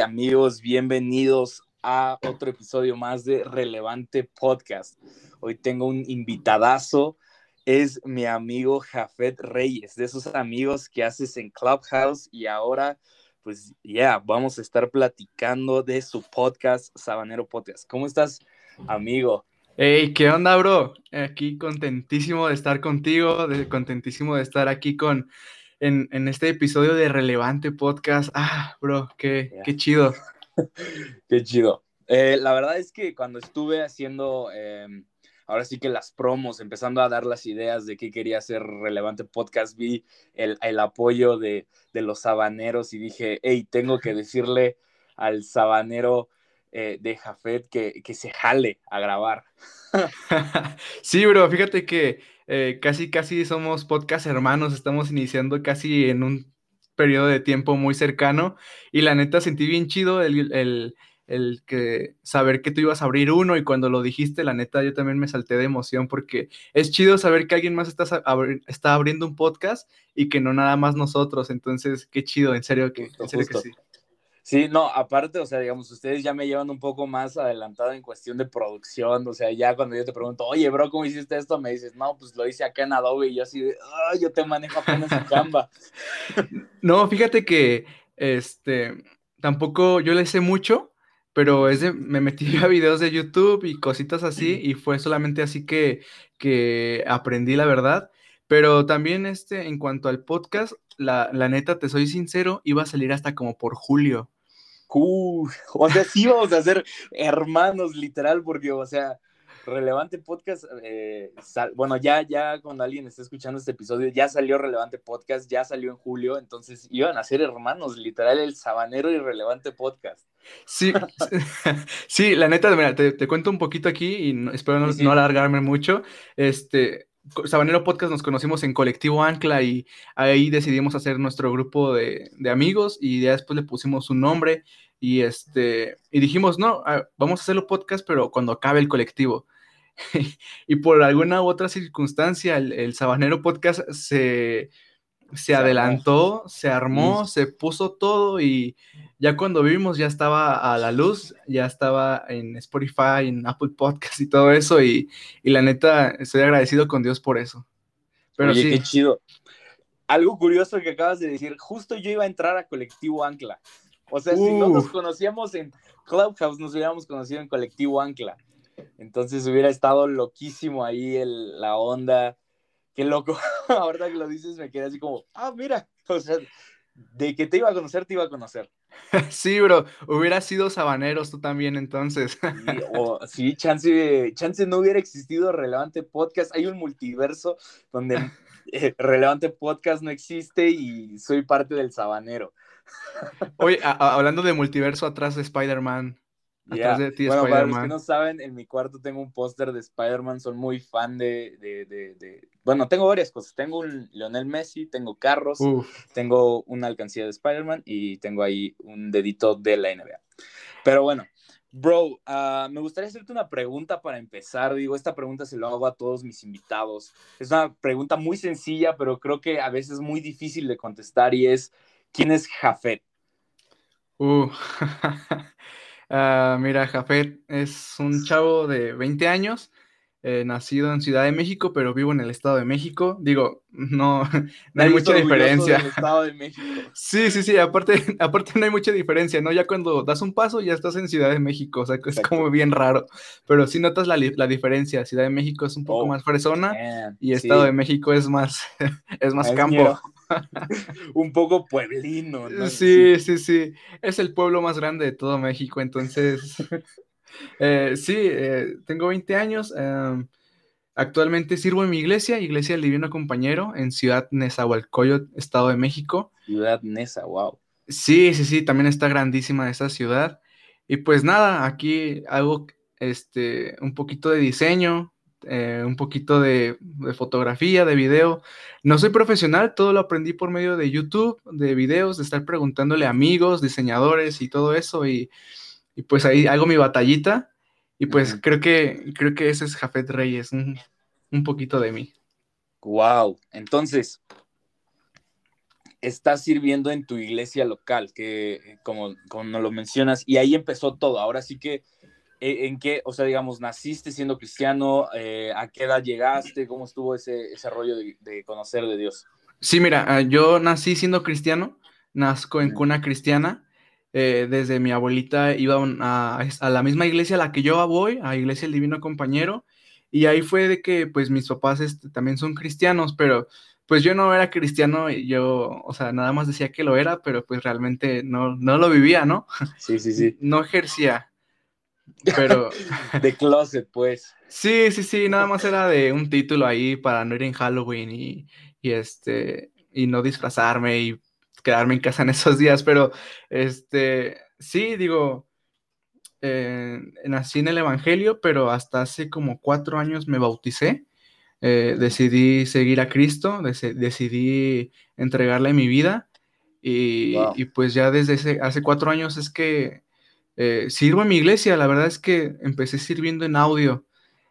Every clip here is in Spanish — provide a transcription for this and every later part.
Amigos, bienvenidos a otro episodio más de Relevante Podcast. Hoy tengo un invitadazo, es mi amigo Jafet Reyes, de esos amigos que haces en Clubhouse y ahora, pues ya, vamos a estar platicando de su podcast, Sabanero Podcast. ¿Cómo estás, amigo? Hey, ¿qué onda, bro? Aquí contentísimo de estar contigo, de, contentísimo de estar aquí con en, este episodio de Relevante Podcast. Ah, bro, qué, qué chido. qué chido. Eh, la verdad es que cuando estuve haciendo, em, ahora sí que las promos, empezando a dar las ideas de qué quería hacer Relevante Podcast, vi el, apoyo de, los sabaneros y dije, hey, tengo que decirle al sabanero eh, de Jafet que, que se jale a grabar. sí, bro, fíjate que eh, casi, casi somos podcast hermanos, estamos iniciando casi en un periodo de tiempo muy cercano y la neta sentí bien chido el, que saber que tú ibas a abrir uno y cuando lo dijiste, la neta yo también me salté de emoción porque es chido saber que alguien más está, está abriendo un podcast y que no nada más nosotros, entonces qué chido, en serio que, en serio que sí. Sí, no, aparte, o sea, digamos, ustedes ya me llevan un poco más adelantado en cuestión de producción, o sea, ya cuando yo te pregunto, oye, bro, ¿cómo hiciste esto? Me dices, no, pues lo hice acá en Adobe y yo así ah, yo te manejo apenas en Canva. No, fíjate que, este, tampoco yo le sé mucho, pero es de, me metí a videos de YouTube y cositas así, y fue solamente así que, que aprendí la verdad. Pero también, este, en cuanto al podcast, la, la neta, te soy sincero, iba a salir hasta como por julio o sea, sí vamos a ser hermanos, literal, porque, o sea, Relevante Podcast, eh, bueno, ya, ya cuando alguien está escuchando este episodio, ya salió Relevante Podcast, ya salió en julio, entonces iban a ser hermanos, literal, el Sabanero y Relevante Podcast. Sí, sí, la neta, mira, te, cuento un poquito aquí y espero no, no, alargarme mucho. Este, Sabanero Podcast nos conocimos en Colectivo Ancla y ahí decidimos hacer nuestro grupo de, amigos y ya después le pusimos un nombre y este y dijimos, no, ah, vamos a hacerlo podcast, pero cuando acabe el colectivo. y por alguna u otra circunstancia, el Sabanero Podcast se, se adelantó, se armó, se puso todo y ya cuando vimos ya estaba a la luz, ya estaba en Spotify, en Apple Podcast y todo eso y, la neta estoy agradecido con Dios por eso. Pero Oye, qué chido. Algo curioso que acabas de decir, justo yo iba a entrar a Colectivo Ancla. O sea, si no nos conocíamos en Clubhouse, nos hubiéramos conocido en Colectivo Ancla. Entonces hubiera estado loquísimo ahí el, la onda qué loco. Ahorita que lo dices me quedé así como, ah, mira, o sea, de que te iba a conocer, te iba a conocer. Sí, bro, hubiera sido sabaneros tú también entonces. Sí chance, chance no hubiera existido Relevante Podcast. Hay un multiverso donde eh, Relevante Podcast no existe y soy parte del sabanero. Oye, hablando de multiverso atrás de Spider-Man, bueno, para los que no saben, en mi cuarto tengo un póster de Spider-Man, son muy fan de, de, de, Bueno, tengo varias cosas. Tengo un Lionel Messi, tengo carros, tengo una alcancía de Spider-Man y tengo ahí un dedito de la NBA. Pero bueno, bro, ah, me gustaría hacerte una pregunta para empezar. Digo, esta pregunta se lo hago a todos mis invitados. Es una pregunta muy sencilla, pero creo que a veces muy difícil de contestar y es, ¿quién es Jafet? Uh. Ah, mira, Jafet es un chavo de 20 años, eh, nacido en Ciudad de México, pero vivo en el Estado de México. Digo, no, no hay mucha diferencia. Sí, sí, sí, aparte, aparte no hay mucha diferencia, ¿no? Ya cuando das un paso ya estás en Ciudad de México, o sea, es como bien raro, pero sí notas la, diferencia. Ciudad de México es un poco oh, más fresona y Estado de México es más, es más campo. un poco pueblino, ¿no? Sí, sí, sí. Es el pueblo más grande de todo México, entonces. Eh, sí, eh, tengo 20 años. Em, actualmente sirvo en mi iglesia, Iglesia del Divino Compañero, en Ciudad Nezahualcóyotl, Estado de México. Ciudad Neza, wow. Sí, sí, sí, también está grandísima esa ciudad. Y pues nada, aquí hago este, un poquito de diseño, eh, un poquito de, fotografía, de video. No soy profesional, todo lo aprendí por medio de YouTube, de videos, de estar preguntándole a amigos, diseñadores y todo eso. Y, pues ahí hago mi batallita. Y pues creo que creo que ese es Jafet Reyes, un, poquito de mí. Wow. Entonces, estás sirviendo en tu iglesia local, que como, como lo mencionas, y ahí empezó todo. Ahora sí que, ¿en qué, o sea, digamos, naciste siendo cristiano? Eh, ¿A qué edad llegaste? ¿Cómo estuvo ese, ese rollo de, conocer de Dios? Sí, mira, ah, yo nací siendo cristiano, nazco en cuna cristiana. Eh, desde mi abuelita iba a, a, la misma iglesia a la que yo voy, a Iglesia el Divino Compañero, y ahí fue de que pues mis papás este, también son cristianos, pero pues yo no era cristiano y yo, o sea, nada más decía que lo era, pero pues realmente no, no lo vivía, ¿no? Sí, sí, sí. No ejercía. Pero. de closet, pues. Sí, sí, sí, nada más era de un título ahí para no ir en Halloween y, y este, y no disfrazarme y quedarme en casa en esos días, pero este, sí, digo, eh, nací en el Evangelio, pero hasta hace como cuatro años me bauticé eh, decidí seguir a Cristo, decidí entregarle mi vida y, pues ya desde hace cuatro años es que eh, sirvo en mi iglesia, la verdad es que empecé sirviendo en audio,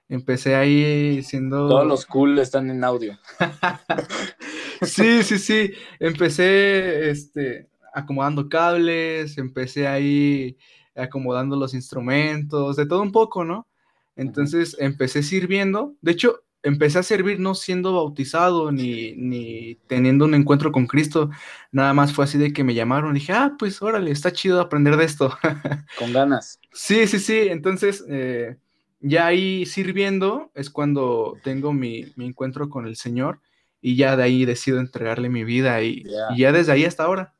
empecé ahí siendo... Todos los cool están en audio. sí, sí, sí, empecé este, acomodando cables, empecé ahí acomodando los instrumentos, de todo un poco, ¿no? Entonces empecé sirviendo. De hecho, empecé a servir no siendo bautizado ni, teniendo un encuentro con Cristo, nada más fue así de que me llamaron, dije, ah, pues órale, está chido aprender de esto. Con ganas. Sí, sí, sí, entonces eh, ya ahí sirviendo es cuando tengo mi, encuentro con el Señor y ya de ahí decido entregarle mi vida y, ya desde ahí hasta ahora.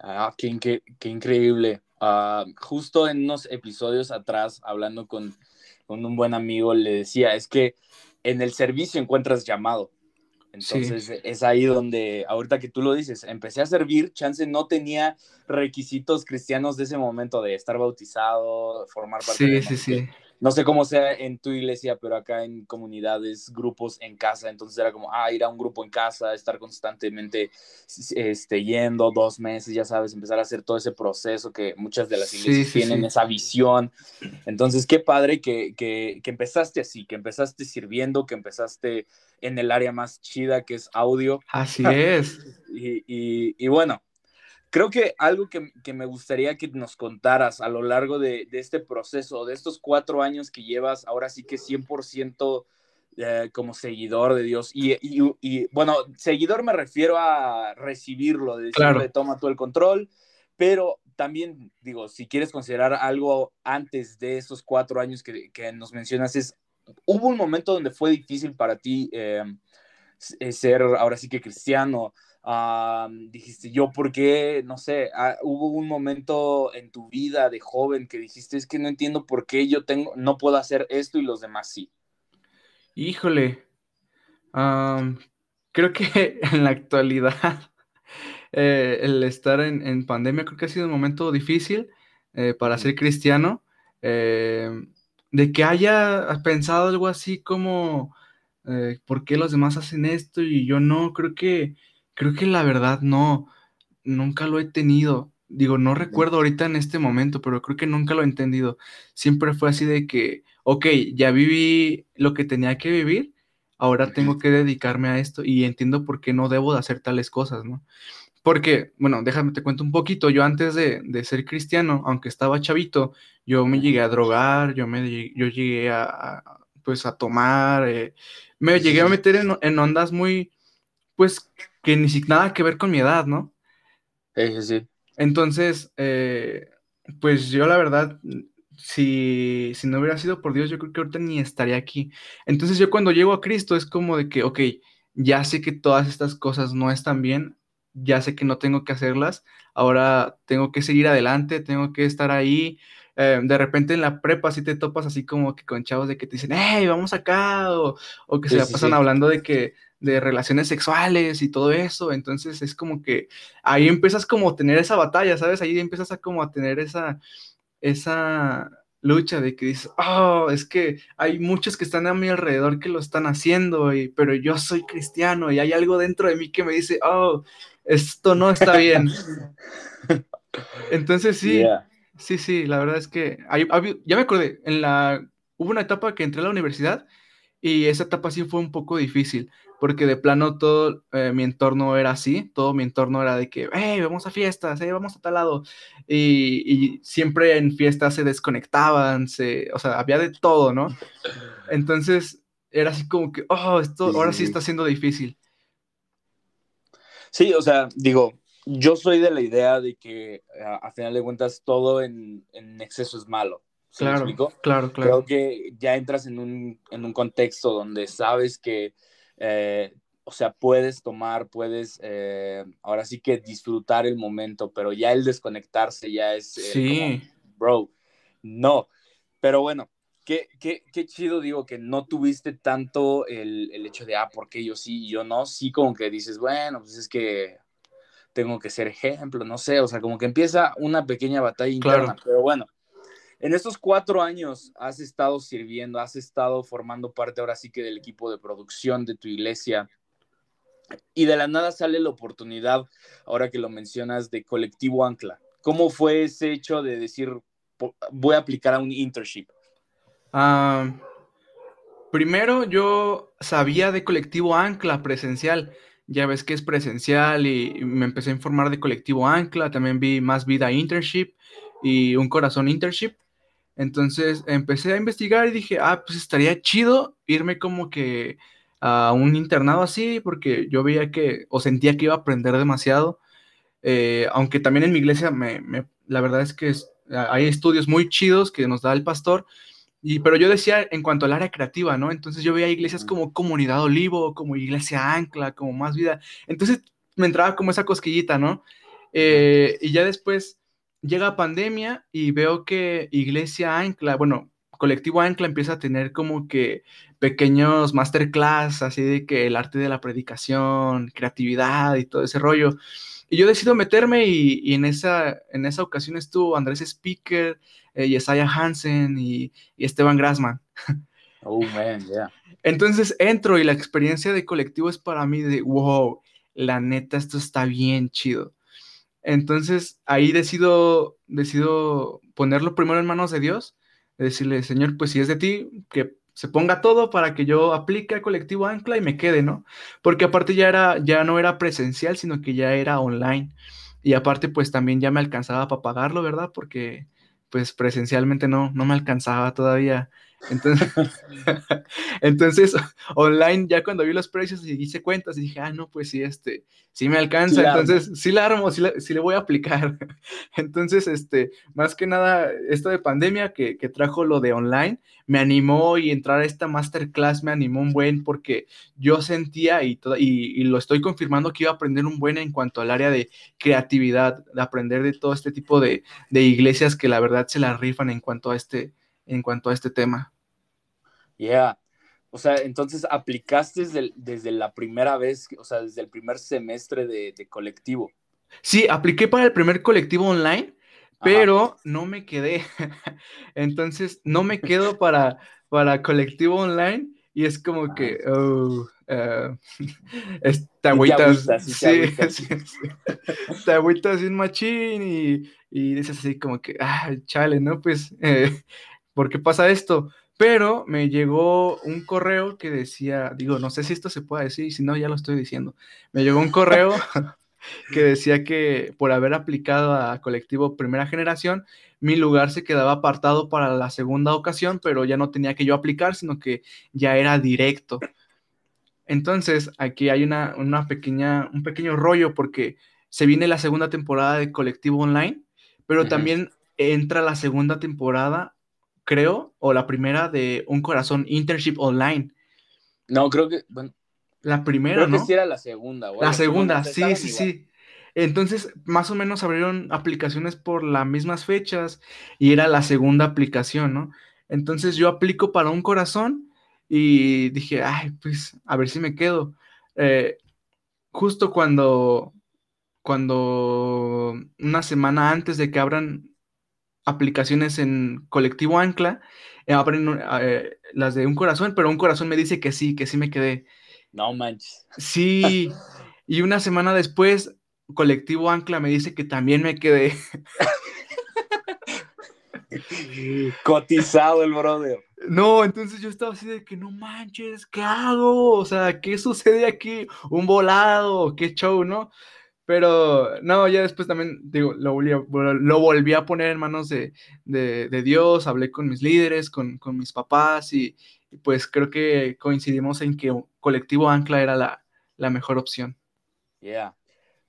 Ah, qué, increíble. Ah, justo en unos episodios atrás, hablando con, con un buen amigo, le decía, es que en el servicio encuentras llamado. Entonces es ahí donde, ahorita que tú lo dices, empecé a servir, chance no tenía requisitos cristianos de ese momento de estar bautizado, formar parte sí, de... Sí, sí, sí no sé cómo sea en tu iglesia, pero acá en comunidades, grupos en casa, entonces era como, ah, ir a un grupo en casa, estar constantemente este, yendo dos meses, ya sabes, empezar a hacer todo ese proceso que muchas de las iglesias tienen, esa visión. Entonces, qué padre que, que, que, empezaste así, que empezaste sirviendo, que empezaste en el área más chida que es audio. Así es. y, y, y bueno, Creo que algo que, me gustaría que nos contaras a lo largo de, este proceso, de estos cuatro años que llevas, ahora sí que 100% eh, como seguidor de Dios. Y, bueno, seguidor me refiero a recibirlo, de decirle, toma tú el control, pero también digo, si quieres considerar algo antes de esos cuatro años que, nos mencionas, es, hubo un momento donde fue difícil para ti eh, ser ahora sí que cristiano, dijiste, yo, ¿por qué? No sé, ah, hubo un momento en tu vida de joven que dijiste, es que no entiendo por qué yo tengo, no puedo hacer esto y los demás sí. Híjole, creo que en la actualidad eh, el estar en, pandemia creo que ha sido un momento difícil eh, para ser cristiano. Eh, de que haya pensado algo así como, ¿por qué los demás hacen esto y yo no? Creo que Creo que la verdad no, nunca lo he tenido. Digo, no recuerdo ahorita en este momento, pero creo que nunca lo he entendido. Siempre fue así de que, ok, ya viví lo que tenía que vivir, ahora tengo que dedicarme a esto y entiendo por qué no debo de hacer tales cosas, ¿no? Porque, bueno, déjame te cuento un poquito. Yo antes de, ser cristiano, aunque estaba chavito, yo me llegué a drogar, yo, me, yo llegué a, pues, a tomar, eh, me llegué a meter en, en ondas muy, pues, que ni siquiera nada que ver con mi edad, ¿no? Sí, sí. Entonces, eh, pues yo la verdad, si, si no hubiera sido por Dios, yo creo que ahorita ni estaría aquí. Entonces yo cuando llego a Cristo es como de que, ok, ya sé que todas estas cosas no están bien, ya sé que no tengo que hacerlas, ahora tengo que seguir adelante, tengo que estar ahí. Eh, de repente en la prepa si te topas así como que con chavos de que te dicen, hey, vamos acá, o, que se la pasan hablando de que de relaciones sexuales y todo eso, entonces es como que ahí empiezas como a tener esa batalla, ¿sabes? Ahí empiezas a como a tener esa, esa lucha de que dices, oh, es que hay muchos que están a mi alrededor que lo están haciendo, y, pero yo soy cristiano y hay algo dentro de mí que me dice, oh, esto no está bien. Entonces sí, sí, sí, la verdad es que ya me acordé, en la, hubo una etapa que entré a la universidad y esa etapa sí fue un poco difícil, porque de plano todo eh, mi entorno era así, todo mi entorno era de que, hey, vamos a fiestas, hey, vamos a tal lado, y, siempre en fiestas se desconectaban, se, o sea, había de todo, ¿no? Entonces era así como que, oh, esto ahora sí está siendo difícil. Sí, o sea, digo, yo soy de la idea de que a, final de cuentas todo en, exceso es malo. claro, claro, claro. Creo que ya entras en un, en un contexto donde sabes que, eh, o sea, puedes tomar, puedes eh, ahora sí que disfrutar el momento, pero ya el desconectarse ya es... Eh, sí. bro, no. Pero bueno, Qué, qué, qué, chido, digo, que no tuviste tanto el, el, hecho de, ah, porque yo sí y yo no. Sí, como que dices, bueno, pues es que tengo que ser ejemplo, no sé, o sea, como que empieza una pequeña batalla interna, pero bueno, en estos cuatro años has estado sirviendo, has estado formando parte ahora sí que del equipo de producción de tu iglesia y de la nada sale la oportunidad, ahora que lo mencionas, de Colectivo Ancla. ¿Cómo fue ese hecho de decir, voy a aplicar a un internship? Ah, primero yo sabía de Colectivo Ancla presencial, ya ves que es presencial y me empecé a informar de Colectivo Ancla, también vi Más Vida Internship y Un Corazón Internship. Entonces empecé a investigar y dije, ah, pues estaría chido irme como que a un internado así, porque yo veía que, o sentía que iba a aprender demasiado. Eh, aunque también en mi iglesia, me, la verdad es que hay estudios muy chidos que nos da el pastor, y, pero yo decía en cuanto al área creativa, ¿no? Entonces yo veía iglesias como Comunidad Olivo, como Iglesia Ancla, como Más Vida. Entonces me entraba como esa cosquillita, ¿no? Eh, y ya después llega pandemia y veo que Iglesia Ancla, bueno, Colectivo Ancla empieza a tener como que pequeños masterclass, así de que el arte de la predicación, creatividad y todo ese rollo. Y yo decido meterme y, en, esa, en esa ocasión estuvo Andrés Speaker, eh, Yesaya Hansen y, Esteban Grassman. Oh, man, yeah. Entonces entro y la experiencia de colectivo es para mí de, wow, la neta, esto está bien chido. Entonces ahí decido, decido ponerlo primero en manos de Dios, decirle, Señor, pues si es de ti, que se ponga todo para que yo aplique al colectivo Ancla y me quede, ¿no? Porque aparte ya, era, ya no era presencial, sino que ya era online. Y aparte, pues también ya me alcanzaba para pagarlo, ¿verdad? Porque pues presencialmente no, no me alcanzaba todavía. Entonces, entonces, online, ya cuando vi los precios y hice cuentas, y dije, ah, no, pues sí, este, sí me alcanza, entonces sí la armo, sí, le voy a aplicar. Entonces, este, más que nada, esto de pandemia que, que, trajo lo de online, me animó y entrar a esta masterclass me animó un buen porque yo sentía y, y, y lo estoy confirmando que iba a aprender un buen en cuanto al área de creatividad, de aprender de todo este tipo de, de iglesias que la verdad se la rifan en cuanto a este en cuanto a este tema. Yeah. O sea, entonces aplicaste desde, desde la primera vez, o sea, desde el primer semestre de, colectivo. Sí, apliqué para el primer colectivo online, pero no me quedé. entonces, no me quedo para, para colectivo online y es como que, ah. oh, uh, te agüitas, sí, te agüitas sin machín y, y dices así como que, ah, chale, ¿no? Pues eh, ¿por qué pasa esto? Pero me llegó un correo que decía, digo, no sé si esto se puede decir, si no, ya lo estoy diciendo. Me llegó un correo que decía que por haber aplicado a colectivo primera generación, mi lugar se quedaba apartado para la segunda ocasión, pero ya no tenía que yo aplicar, sino que ya era directo. Entonces, aquí hay una, pequeña, un pequeño rollo porque se viene la segunda temporada de colectivo online, pero también entra la segunda temporada creo, o la primera de Un Corazón Internship Online. No, creo que, bueno. La primera, creo ¿no? que sí era la segunda. la, segunda, sí, sí, sí. Entonces, más o menos abrieron aplicaciones por las mismas fechas y era la segunda aplicación, ¿no? Entonces yo aplico para un corazón y dije, ay, pues a ver si me quedo. Eh, justo cuando, cuando una semana antes de que abran aplicaciones en colectivo Ancla, eh, abren eh, las de un corazón, pero un corazón me dice que sí, que sí me quedé. No manches. Sí, y una semana después, colectivo Ancla me dice que también me quedé. Cotizado el brother. No, entonces yo estaba así de que no manches, ¿qué hago? O sea, ¿qué sucede aquí? ¿Un volado? ¿Qué show, no? Pero no, ya después también, digo, lo volví a, lo volví a poner en manos de, Dios, hablé con mis líderes, con, mis papás y, pues creo que coincidimos en que colectivo Ancla era la, mejor opción. Yeah.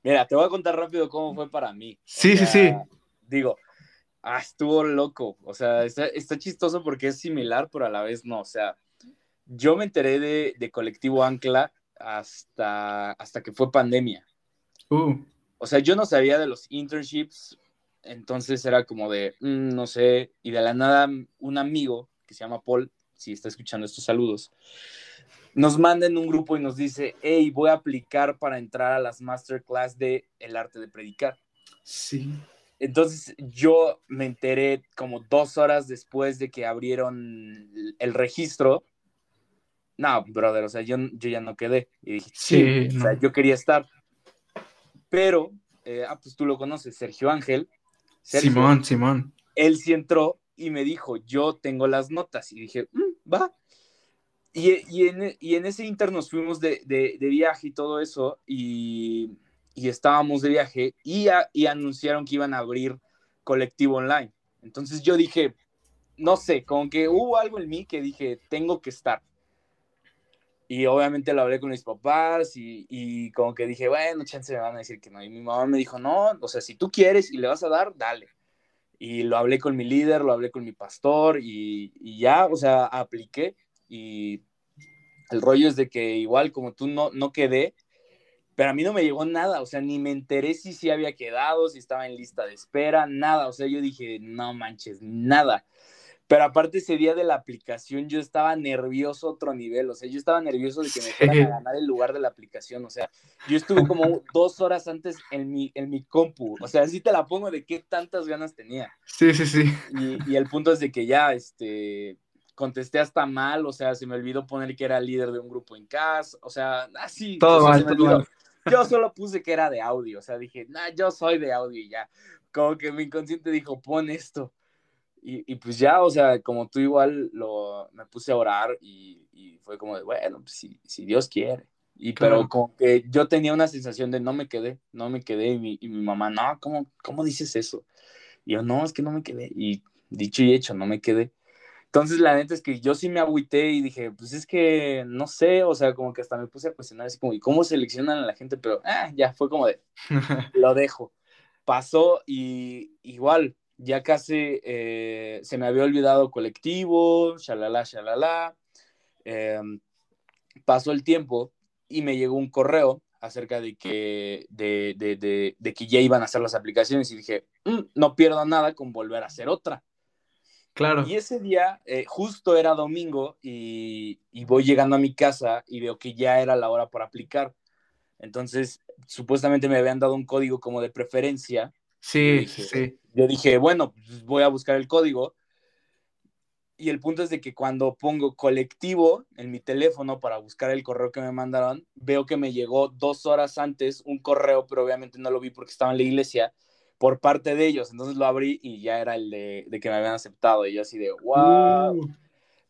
Mira, te voy a contar rápido cómo fue para mí. Sí, sí, sí. Digo, ah, estuvo loco. O sea, está, chistoso porque es similar, pero a la vez no. O sea, yo me enteré de, de colectivo Ancla hasta, hasta que fue pandemia. Uh. O sea, yo no sabía de los internships, entonces era como de, mm, no sé, y de la nada un amigo que se llama Paul, si está escuchando estos saludos, nos manda en un grupo y nos dice, hey, voy a aplicar para entrar a las masterclass de el arte de predicar. Sí. Entonces yo me enteré como dos horas después de que abrieron el registro. No, brother, o sea, yo, yo ya no quedé. Y dije, sí, o sea, yo quería estar pero, eh, ah, pues tú lo conoces, Sergio Ángel. Simón, Simón. Él sí entró y me dijo, yo tengo las notas. Y dije, mm, va. Y, en, ese inter nos fuimos de, viaje y todo eso, y, estábamos de viaje, y, y anunciaron que iban a abrir colectivo online. Entonces yo dije, no sé, como que hubo algo en mí que dije, tengo que estar. Y obviamente lo hablé con mis papás y, como que dije, bueno, chance me van a decir que no. Y mi mamá me dijo, no, o sea, si tú quieres y le vas a dar, dale. Y lo hablé con mi líder, lo hablé con mi pastor y, ya, o sea, apliqué. Y el rollo es de que igual como tú no, no quedé, pero a mí no me llegó nada, o sea, ni me enteré si sí había quedado, si estaba en lista de espera, nada. O sea, yo dije, no manches, nada. Pero aparte ese día de la aplicación yo estaba nervioso otro nivel, o sea, yo estaba nervioso de que me fueran a ganar el lugar de la aplicación, o sea, yo estuve como dos horas antes en mi, en mi compu, o sea, así te la pongo de qué tantas ganas tenía. Sí, sí, sí. Y, el punto es de que ya, este, contesté hasta mal, o sea, se me olvidó poner que era líder de un grupo en casa, o sea, así. Todo mal, todo Yo solo puse que era de audio, o sea, dije, nah, yo soy de audio y ya. Como que mi inconsciente dijo, pon esto. Y, pues ya, o sea, como tú igual lo, me puse a orar y, fue como de, bueno, pues si, si Dios quiere. Y pero como que yo tenía una sensación de no me quedé, no me quedé. Y mi, y mi mamá, no, ¿cómo, ¿cómo dices eso? Y yo, no, es que no me quedé. Y dicho y hecho, no me quedé. Entonces, la neta es que yo sí me agüité y dije, pues es que no sé, o sea, como que hasta me puse a cuestionar así como, ¿y cómo seleccionan a la gente? Pero, ah, ya fue como de, lo dejo. Pasó y igual, ya casi eh, se me había olvidado colectivo, shalala, shalala. Em, pasó el tiempo y me llegó un correo acerca de que, de, de, de, que ya iban a hacer las aplicaciones y dije, mm, no pierdo nada con volver a hacer otra. Claro. Y ese día, eh, justo era domingo y, y, voy llegando a mi casa y veo que ya era la hora para aplicar. Entonces, supuestamente me habían dado un código como de preferencia Sí, sí. Yo dije, bueno, pues voy a buscar el código. Y el punto es de que cuando pongo colectivo en mi teléfono para buscar el correo que me mandaron, veo que me llegó dos horas antes un correo, pero obviamente no lo vi porque estaba en la iglesia, por parte de ellos. Entonces lo abrí y ya era el de, que me habían aceptado. Y yo así de, wow. Uh.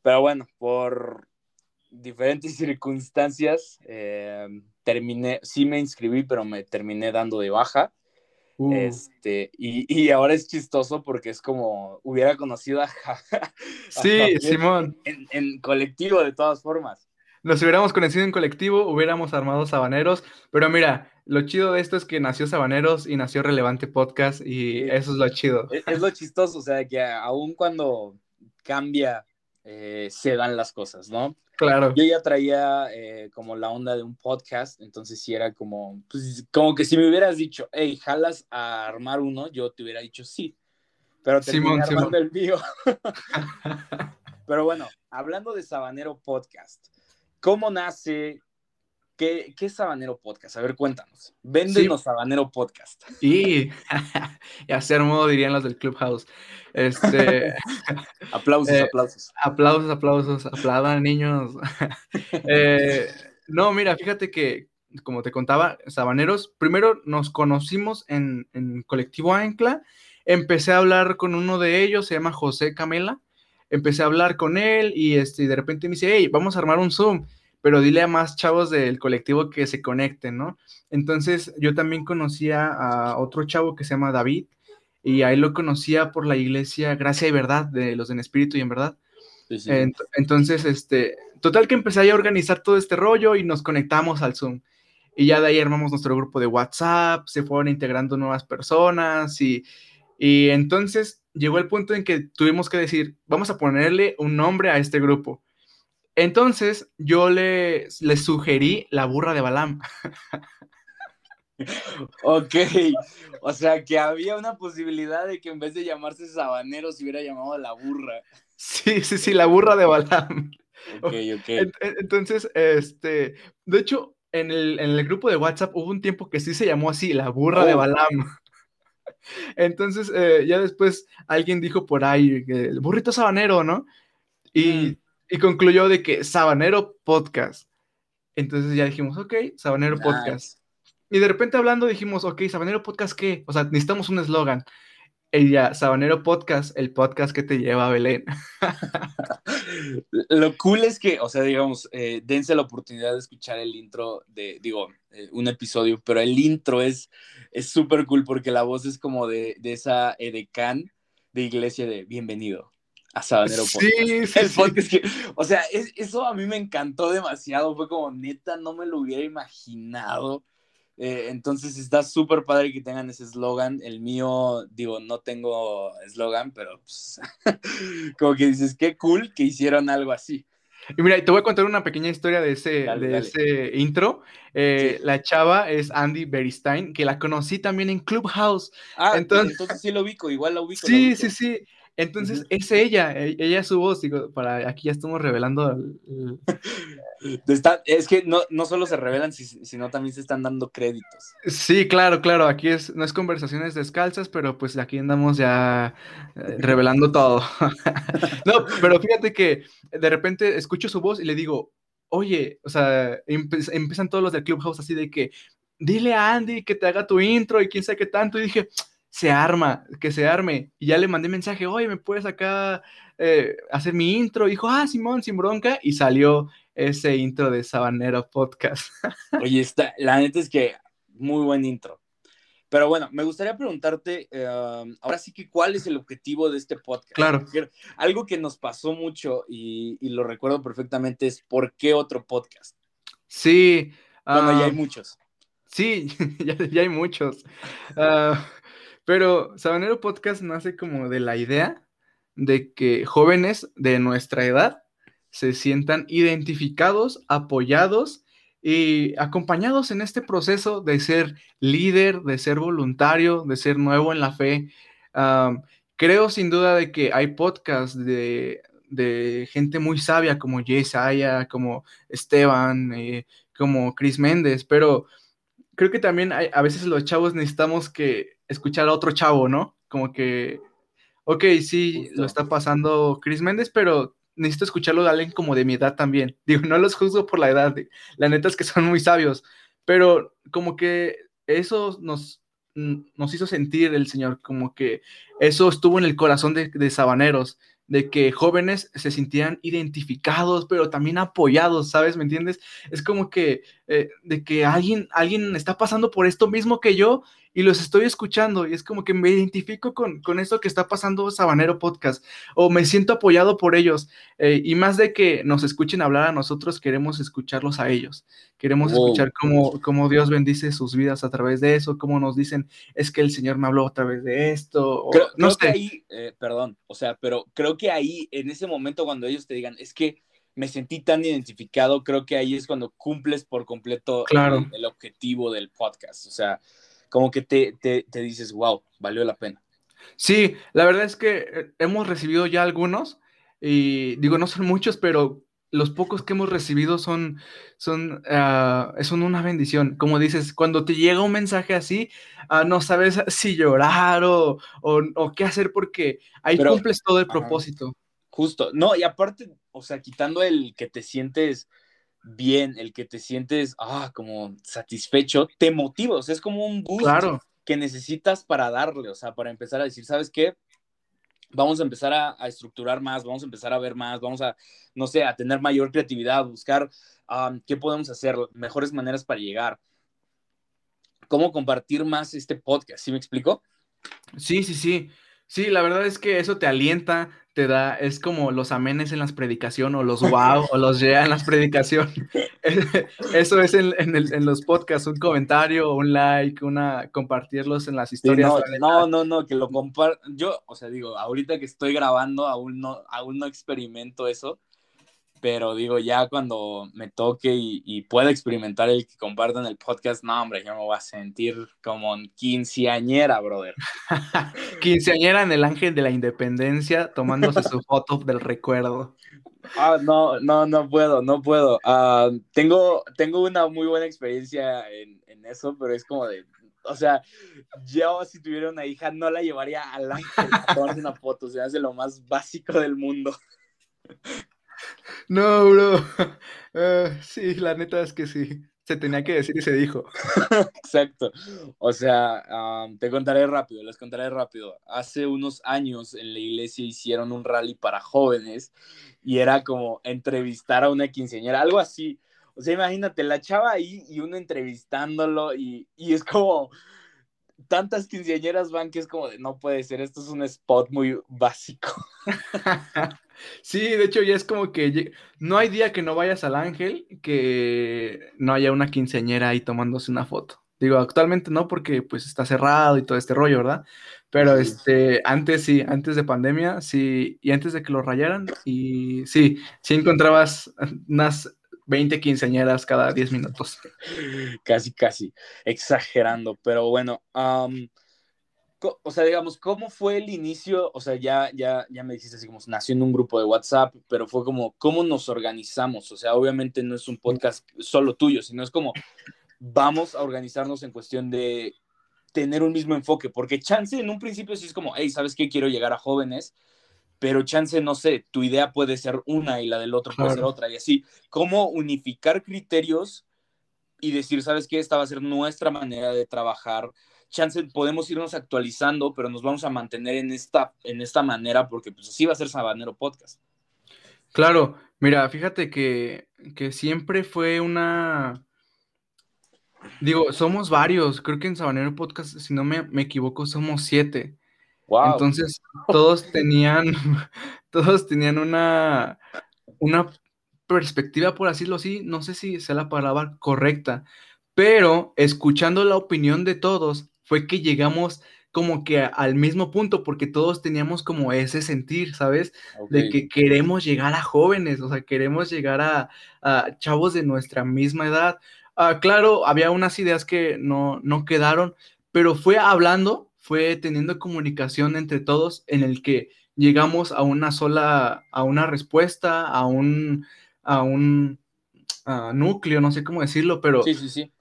Pero bueno, por diferentes circunstancias, eh, terminé, sí me inscribí, pero me terminé dando de baja. Uh. Este, y, ahora es chistoso porque es como hubiera conocido a, Sí, Simón. En, colectivo, de todas formas. Nos hubiéramos conocido en colectivo, hubiéramos armado Sabaneros, pero mira, lo chido de esto es que nació Sabaneros y nació Relevante Podcast y eso es lo chido. Es, lo chistoso, o sea, que aún cuando cambia, eh, se dan las cosas, ¿no? Claro. Yo ya traía eh, como la onda de un podcast, entonces sí era como, pues, como que si me hubieras dicho, hey, jalas a armar uno, yo te hubiera dicho sí. Pero terminé armando el mío. Pero bueno, hablando de Sabanero Podcast, ¿cómo nace? ¿Qué, ¿Qué, es Sabanero Podcast? A ver, cuéntanos. Véndenos Sabanero Podcast. Y, y hacer modo dirían los del Clubhouse. Este, aplausos, eh, aplausos. Aplausos, aplausos. Aplaudan, niños. Eh, no, mira, fíjate que, como te contaba, Sabaneros, primero nos conocimos en, en Colectivo Ancla. empecé a hablar con uno de ellos, se llama José Camela, empecé a hablar con él y este, de repente me dice, hey, vamos a armar un Zoom, pero dile a más chavos del colectivo que se conecten, ¿no? Entonces yo también conocía a otro chavo que se llama David y ahí lo conocía por la iglesia Gracia y Verdad de los en Espíritu y en Verdad. Entonces, este, total que empecé a organizar todo este rollo y nos conectamos al Zoom. Y ya de ahí armamos nuestro grupo de WhatsApp, se fueron integrando nuevas personas y, y entonces llegó el punto en que tuvimos que decir, vamos a ponerle un nombre a este grupo. Entonces yo le, le sugerí la burra de Balam. ok, o sea que había una posibilidad de que en vez de llamarse Sabanero se hubiera llamado la burra. Sí, sí, sí, la burra de Balam. Ok, ok. Entonces, este, de hecho, en el, en el, grupo de WhatsApp hubo un tiempo que sí se llamó así, la burra de oh. Balam. Entonces, eh, ya después alguien dijo por ahí, el burrito sabanero, ¿no? Y, y, concluyó de que sabanero podcast. Entonces ya dijimos, ok, sabanero podcast. Y de repente hablando dijimos, ok, sabanero podcast, ¿qué? O sea, necesitamos un eslogan. Ella, Sabanero Podcast, el podcast que te lleva a Belén. Lo cool es que, o sea, digamos, eh, dense la oportunidad de escuchar el intro de, digo, eh, un episodio, pero el intro es súper cool porque la voz es como de, de esa edecán de iglesia de bienvenido a Sabanero Podcast. Sí, o sea, eso a mí me encantó demasiado, fue como neta, no me lo hubiera imaginado eh, entonces está súper padre que tengan ese eslogan. El mío, digo, no tengo eslogan, pero pues, como que dices, qué cool que hicieron algo así. Y mira, te voy a contar una pequeña historia de ese, de ese intro. Eh, la chava es Andy Beristain, que la conocí también en Clubhouse. Ah, entonces, entonces sí lo ubico, igual la ubico. Sí, sí, sí. Entonces, es ella, e, ella es su voz, digo, para aquí ya estamos revelando. es que no, no solo se revelan, sino también se están dando créditos. Sí, claro, claro, aquí es, no es conversaciones descalzas, pero pues aquí andamos ya eh, revelando todo. no, pero fíjate que de repente escucho su voz y le digo, oye, o sea, empiezan todos los del Clubhouse así de que, dile a Andy que te haga tu intro y quién sabe qué tanto, y dije, se arma, que se arme. Y ya le mandé mensaje, oye, ¿me puedes acá eh, hacer mi intro? dijo, ah, Simón, sin bronca. Y salió ese intro de Sabanero Podcast. oye, está, la neta es que muy buen intro. Pero bueno, me gustaría preguntarte, em, ahora sí que, ¿cuál es el objetivo de este podcast? Claro. Algo que nos pasó mucho y, lo recuerdo perfectamente es, ¿por qué otro podcast? Sí. Bueno, ya hay muchos. Sí, ya, hay muchos. Uh, pero Sabanero Podcast nace como de la idea de que jóvenes de nuestra edad se sientan identificados, apoyados y acompañados en este proceso de ser líder, de ser voluntario, de ser nuevo en la fe. creo sin duda de que hay podcasts de, gente muy sabia como Jesaya, como Esteban, eh, como Chris Méndez, pero creo que también a veces los chavos necesitamos que escuchar a otro chavo, ¿no? Como que, ok, sí, lo está pasando Chris Méndez, pero necesito escucharlo de alguien como de mi edad también. Digo, no los juzgo por la edad, la neta es que son muy sabios, pero como que eso nos, nos hizo sentir el Señor, como que eso estuvo en el corazón de, de Sabaneros, de que jóvenes se sintieran identificados, pero también apoyados, ¿sabes? ¿Me entiendes? Es como que eh, de que alguien, alguien está pasando por esto mismo que yo y los estoy escuchando y es como que me identifico con, con esto que está pasando Sabanero Podcast o me siento apoyado por ellos eh, y más de que nos escuchen hablar a nosotros, queremos escucharlos a ellos, queremos escuchar cómo, cómo, Dios bendice sus vidas a través de eso, cómo nos dicen, es que el Señor me habló a través de esto. no sé. ahí, eh, perdón, o sea, pero creo que ahí, en ese momento cuando ellos te digan, es que me sentí tan identificado, creo que ahí es cuando cumples por completo claro. el objetivo del podcast, o sea como que te, te, te dices, wow, valió la pena. Sí, la verdad es que eh, hemos recibido ya algunos y digo, no son muchos, pero los pocos que hemos recibido son, son, uh, son una bendición. Como dices, cuando te llega un mensaje así, uh, no sabes si llorar o, o, o, qué hacer porque ahí cumples todo el propósito. Justo, no, y aparte, o sea, quitando el que te sientes bien, el que te sientes, ah, como satisfecho, te motiva, o sea, es como un boost. Claro. que necesitas para darle, o sea, para empezar a decir, ¿sabes qué? Vamos a empezar a, estructurar más, vamos a empezar a ver más, vamos a, no sé, a tener mayor creatividad, buscar qué podemos hacer, mejores maneras para llegar, cómo compartir más este podcast, ¿sí me explico? Sí, sí, sí. Sí, la verdad es que eso te alienta, te da, es como los amenes en las predicaciones o los wow o los ya en las predicaciones. eso es en, en, los podcasts, un comentario, un like, una compartirlos en las historias. no, no, no, que lo comparto. Yo, o sea, digo, ahorita que estoy grabando, aún no, aún no experimento eso, pero digo, ya cuando me toque y, pueda experimentar el que compartan el podcast, no, hombre, yo me voy a sentir como quinceañera, brother. quinceañera en el Ángel de la Independencia, tomándose su foto del recuerdo. Ah, no, no, no puedo, no puedo. Ah, tengo, tengo una muy buena experiencia en, en, eso, pero es como de, o sea, yo si tuviera una hija no la llevaría al ángel a tomarse una foto, o sea, hace lo más básico del mundo. No, bro. Eh, sí, la neta es que sí. Se tenía que decir y se dijo. Exacto. O sea, te contaré rápido, les contaré rápido. Hace unos años en la iglesia hicieron un rally para jóvenes y era como entrevistar a una quinceañera, algo así. O sea, imagínate, la chava ahí y uno entrevistándolo y, y es como tantas quinceañeras van que es como de no puede ser, esto es un spot muy básico. Sí, de hecho ya es como que no hay día que no vayas al ángel que no haya una quinceañera ahí tomándose una foto. Digo, actualmente no, porque pues está cerrado y todo este rollo, ¿verdad? Pero este, antes sí, antes de pandemia, sí, y antes de que lo rayaran, y sí, sí encontrabas unas 20 quinceañeras cada 10 minutos. Casi, casi, exagerando, pero bueno, o sea, digamos, ¿cómo fue el inicio? O sea, ya, ya, ya me dijiste así como nació en un grupo de WhatsApp, pero fue como, ¿cómo nos organizamos? O sea, obviamente no es un podcast solo tuyo, sino es como, vamos a organizarnos en cuestión de tener un mismo enfoque, porque chance en un principio sí es como, hey, ¿sabes qué? Quiero llegar a jóvenes, pero chance, no sé, tu idea puede ser una y la del otro puede ser otra, y así, ¿cómo unificar criterios y decir, ¿sabes qué? Esta va a ser nuestra manera de trabajar chance podemos irnos actualizando, pero nos vamos a mantener en esta, en esta manera porque pues así va a ser Sabanero Podcast. Claro, mira, fíjate que, que siempre fue una... Digo, somos varios, creo que en Sabanero Podcast, si no me, me equivoco, somos siete. Wow. Entonces, todos tenían, todos tenían una, una perspectiva, por decirlo así, no sé si sea la palabra correcta, pero escuchando la opinión de todos, fue que llegamos como que al mismo punto, porque todos teníamos como ese sentir, ¿sabes? De que queremos llegar a jóvenes, o sea, queremos llegar a, chavos de nuestra misma edad. Ah, claro, había unas ideas que no, no quedaron, pero fue hablando, fue teniendo comunicación entre todos en el que llegamos a una sola, a una respuesta, a un, a un núcleo, no sé cómo decirlo, pero sí, sí, sí.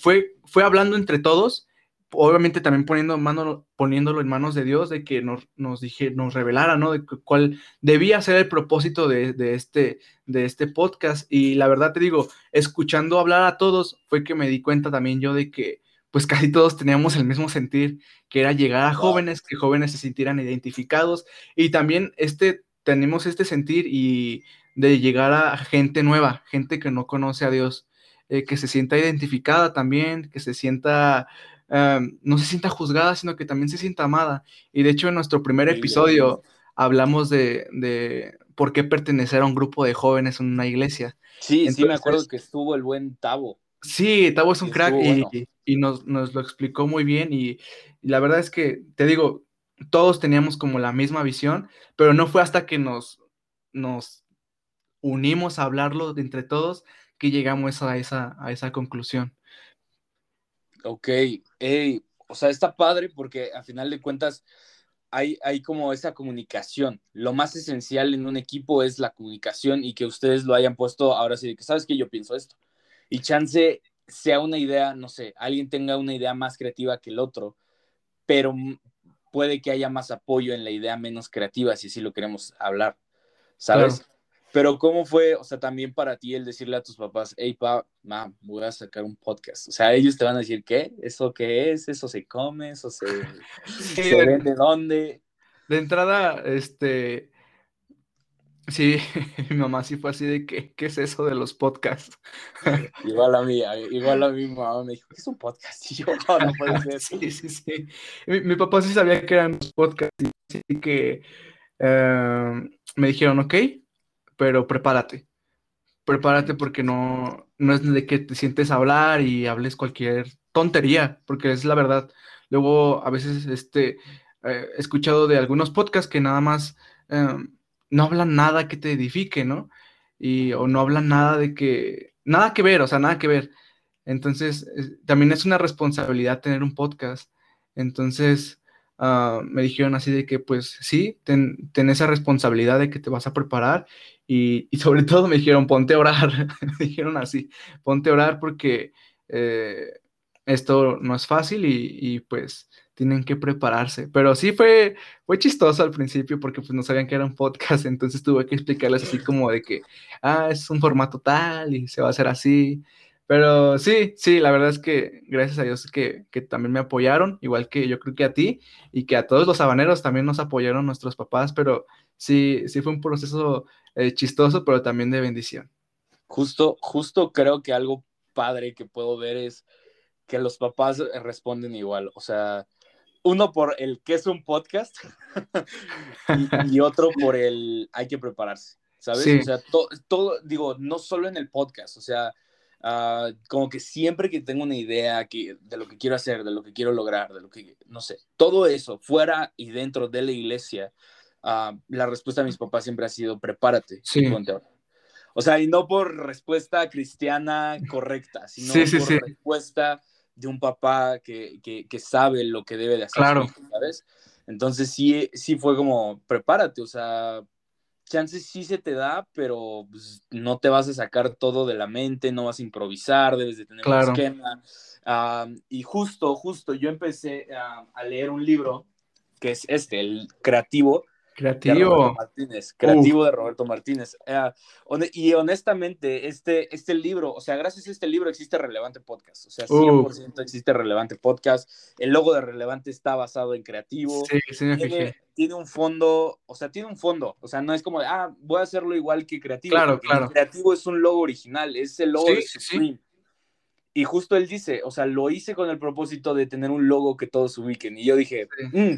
Fue, fue hablando entre todos obviamente también poniendo mano, poniéndolo en manos de Dios, de que nos, nos, dije, nos revelara, ¿no? De cuál debía ser el propósito de, este, de este podcast. Y la verdad te digo, escuchando hablar a todos, fue que me di cuenta también yo de que pues casi todos teníamos el mismo sentir, que era llegar a jóvenes, que jóvenes se sintieran identificados. Y también este, tenemos este sentir y de llegar a gente nueva, gente que no conoce a Dios, eh, que se sienta identificada también, que se sienta no se sienta juzgada, sino que también se sienta amada. Y de hecho en nuestro primer episodio hablamos de, por qué pertenecer a un grupo de jóvenes en una iglesia. Sí, sí, me acuerdo que estuvo el buen Tavo. Sí, Tavo es un crack y, nos, lo explicó muy bien y, la verdad es que, te digo, todos teníamos como la misma visión, pero no fue hasta que nos, nos unimos a hablarlo entre todos que llegamos a esa, a esa conclusión. Ok, o sea, está padre porque a final de cuentas hay, hay como esa comunicación. Lo más esencial en un equipo es la comunicación y que ustedes lo hayan puesto ahora sí, que sabes que yo pienso esto. Y chance sea una idea, no sé, alguien tenga una idea más creativa que el otro, pero puede que haya más apoyo en la idea menos creativa, si así lo queremos hablar, ¿sabes? Pero ¿cómo fue, o sea, también para ti el decirle a tus papás, hey, pa, mam, voy a sacar un podcast? O sea, ellos te van a decir, ¿qué? ¿Eso qué es? ¿Eso se come? ¿Eso se, ¿se vende dónde? De entrada, este, Sí, mi mamá sí fue así de que, ¿qué es eso de los podcasts? Igual a mí, igual a mi mamá me dijo, ¿qué es un podcast? Y yo, no, no puede ser. Sí, sí, sí. Mi, papá sí sabía que eran podcasts, así que em, me dijeron, ok, pero prepárate. Prepárate porque no, no es de que te sientes a hablar y hables cualquier tontería, porque es la verdad. Luego, a veces, este, eh, he escuchado de algunos podcasts que nada más... Em, no hablan nada que te edifique, ¿no? Y, o no hablan nada de que, nada que ver, o sea, nada que ver. Entonces, también es una responsabilidad tener un podcast. Entonces, ah, me dijeron así de que, pues sí, ten, esa responsabilidad de que te vas a preparar y, sobre todo me dijeron, ponte a orar, me dijeron así, ponte a orar porque eh, esto no es fácil y, y pues tienen que prepararse. Pero sí fue, fue chistoso al principio porque pues no sabían que era un podcast, entonces tuve que explicarles así como de que, ah, es un formato tal y se va a hacer así. Pero sí, sí, la verdad es que gracias a Dios que, que, también me apoyaron, igual que yo creo que a ti y que a todos los habaneros también nos apoyaron nuestros papás, pero sí, sí fue un proceso eh, chistoso, pero también de bendición. Justo, justo creo que algo padre que puedo ver es que los papás responden igual, o sea, uno por el que es un podcast y, otro por el hay que prepararse, ¿sabes? O sea, todo, digo, no solo en el podcast, o sea, ah, como que siempre que tengo una idea que, de lo que quiero hacer, de lo que quiero lograr, de lo que, no sé, todo eso, fuera y dentro de la iglesia, ah, la respuesta de mis papás siempre ha sido prepárate, sí. O sea, y no por respuesta cristiana correcta, sino por respuesta de un papá que, que, sabe lo que debe de hacer, claro. ¿sabes? Entonces sí, sí fue como, prepárate, o sea, chances sí se te da, pero pues, no te vas a sacar todo de la mente, no vas a improvisar, debes de tener un esquema. y justo, justo, yo empecé a leer un libro que es este, el creativo, Creativo. Martínez, creativo de Roberto Martínez. Eh, y honestamente, este, este libro, o sea, gracias a este libro existe Relevante Podcast. O sea, 100% existe Relevante Podcast. El logo de Relevante está basado en creativo. Sí, sí me tiene, tiene, un fondo, o sea, tiene un fondo. O sea, no es como, ah, voy a hacerlo igual que creativo. Claro, claro. creativo es un logo original, es el logo de Supreme. Y justo él dice, o sea, lo hice con el propósito de tener un logo que todos ubiquen. Y yo dije, mmm,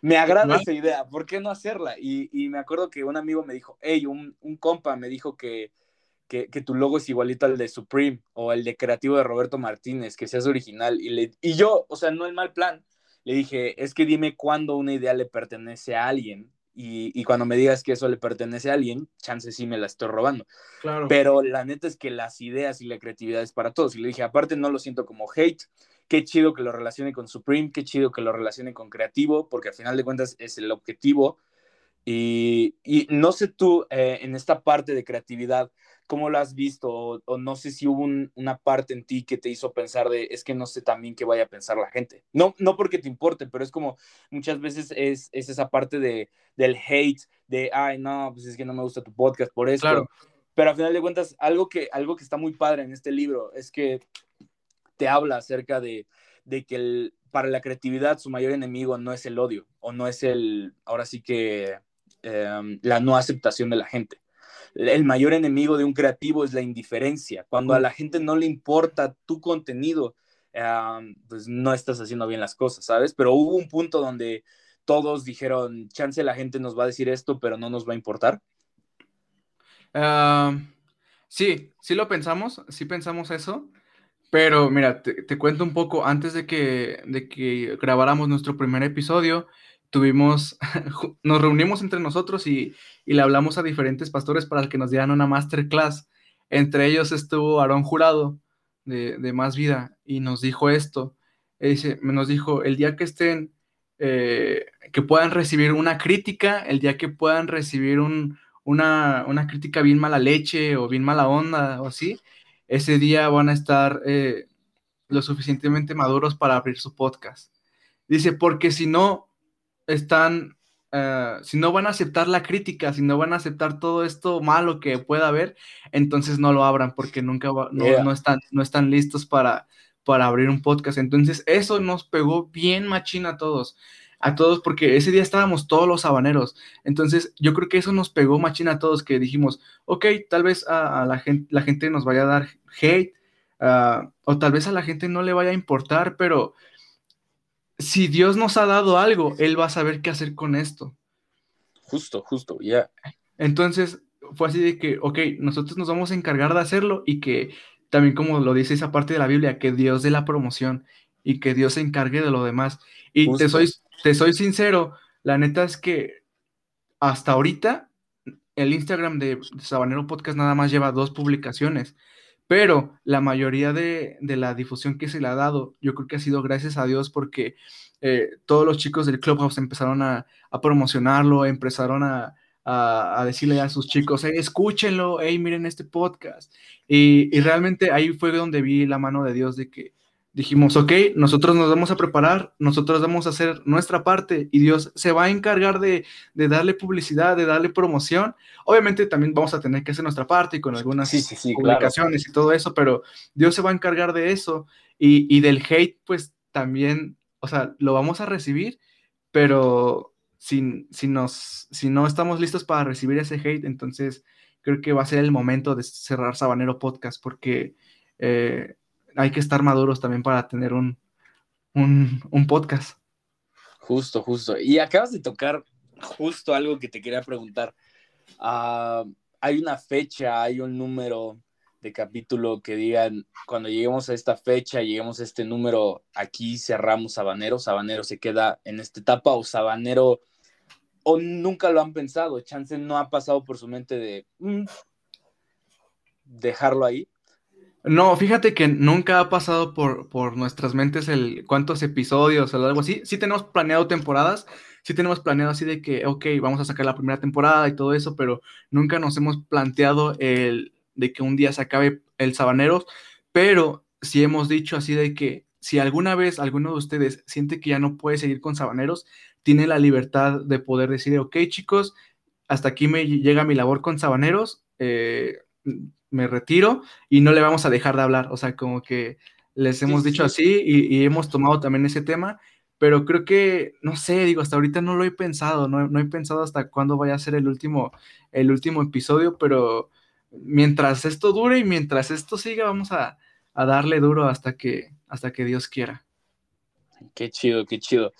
me agrada esa idea, ¿por qué no hacerla? Y, y, me acuerdo que un amigo me dijo, hey, un, un compa me dijo que, que, que, tu logo es igualito al de Supreme o el de creativo de Roberto Martínez, que seas original. Y, le, y yo, o sea, no el mal plan, le dije, es que dime cuándo una idea le pertenece a alguien. Y, y, cuando me digas que eso le pertenece a alguien, chance sí me la estoy robando. Claro. Pero la neta es que las ideas y la creatividad es para todos. Y le dije, aparte no lo siento como hate, qué chido que lo relacione con Supreme, qué chido que lo relacione con creativo, porque al final de cuentas es el objetivo. Y, y no sé tú, eh, en esta parte de creatividad, ¿cómo lo has visto? O, no sé si hubo una parte en ti que te hizo pensar de, es que no sé también qué vaya a pensar la gente. No, no porque te importe, pero es como muchas veces es, es esa parte de, del hate, de, ay, no, pues es que no me gusta tu podcast por eso. Claro. Pero al final de cuentas, algo que, algo que está muy padre en este libro es que te habla acerca de, que para la creatividad su mayor enemigo no es el odio o no es el, ahora sí que, em, la no aceptación de la gente. El mayor enemigo de un creativo es la indiferencia. Cuando a la gente no le importa tu contenido, em, pues no estás haciendo bien las cosas, ¿sabes? Pero hubo un punto donde todos dijeron, chance la gente nos va a decir esto, pero no nos va a importar. sí, sí lo pensamos, sí pensamos eso. Pero mira, te, cuento un poco, antes de que, de que grabáramos nuestro primer episodio, tuvimos, nos reunimos entre nosotros y, le hablamos a diferentes pastores para que nos dieran una masterclass. Entre ellos estuvo Aarón Jurado de, Más Vida y nos dijo esto. Dice, nos dijo, el día que estén, eh, que puedan recibir una crítica, el día que puedan recibir una, una crítica bien mala leche o bien mala onda o así, ese día van a estar eh, lo suficientemente maduros para abrir su podcast. Dice, porque si no, están eh, si no van a aceptar la crítica, si no van a aceptar todo esto malo que pueda haber, entonces no lo abran porque nunca no, están, no están listos para, para abrir un podcast. Entonces eso nos pegó bien machina a todos, a todos porque ese día estábamos todos los habaneros. Entonces yo creo que eso nos pegó machina a todos que dijimos, ok, tal vez a, la, gente, la gente nos vaya a dar hate ah, o tal vez a la gente no le vaya a importar, pero si Dios nos ha dado algo, Él va a saber qué hacer con esto. Justo, justo, ya. Entonces fue así de que, ok, nosotros nos vamos a encargar de hacerlo y que también como lo dice esa parte de la Biblia, que Dios dé la promoción y que Dios se encargue de lo demás. Y te soy, te soy sincero, la neta es que hasta ahorita el Instagram de Sabanero Podcast nada más lleva dos publicaciones pero la mayoría de, la difusión que se le ha dado, yo creo que ha sido gracias a Dios porque eh, todos los chicos del Clubhouse empezaron a, promocionarlo, empezaron a, decirle a sus chicos, hey, escúchenlo, hey, miren este podcast. Y, y, realmente ahí fue donde vi la mano de Dios de que dijimos, ok, nosotros nos vamos a preparar, nosotros vamos a hacer nuestra parte y Dios se va a encargar de, darle publicidad, de darle promoción. Obviamente también vamos a tener que hacer nuestra parte y con algunas publicaciones y todo eso, pero Dios se va a encargar de eso y, del hate, pues también, o sea, lo vamos a recibir, pero si, si, nos, si no estamos listos para recibir ese hate, entonces creo que va a ser el momento de cerrar Sabanero Podcast porque... Eh, hay que estar maduros también para tener un, podcast. Justo, justo. Y acabas de tocar justo algo que te quería preguntar. Ah, hay una fecha, hay un número de capítulo que digan, cuando lleguemos a esta fecha, lleguemos a este número, aquí cerramos Sabanero, Sabanero se queda en esta etapa o Sabanero, o nunca lo han pensado, Chance no ha pasado por su mente de mm, dejarlo ahí. No, fíjate que nunca ha pasado por, por nuestras mentes el cuántos episodios o algo así. Sí tenemos planeado temporadas, sí tenemos planeado así de que, ok, vamos a sacar la primera temporada y todo eso, pero nunca nos hemos planteado el de que un día se acabe el Sabaneros, pero sí hemos dicho así de que si alguna vez alguno de ustedes siente que ya no puede seguir con Sabaneros, tiene la libertad de poder decir, ok chicos, hasta aquí me llega mi labor con Sabaneros, eh, me retiro y no le vamos a dejar de hablar. O sea, como que les hemos dicho así y, hemos tomado también ese tema, pero creo que, no sé, digo, hasta ahorita no lo he pensado, no, he pensado hasta cuándo vaya a ser el último, el último episodio, pero mientras esto dure y mientras esto siga, vamos a, darle duro hasta que, hasta que Dios quiera. Qué chido, qué chido.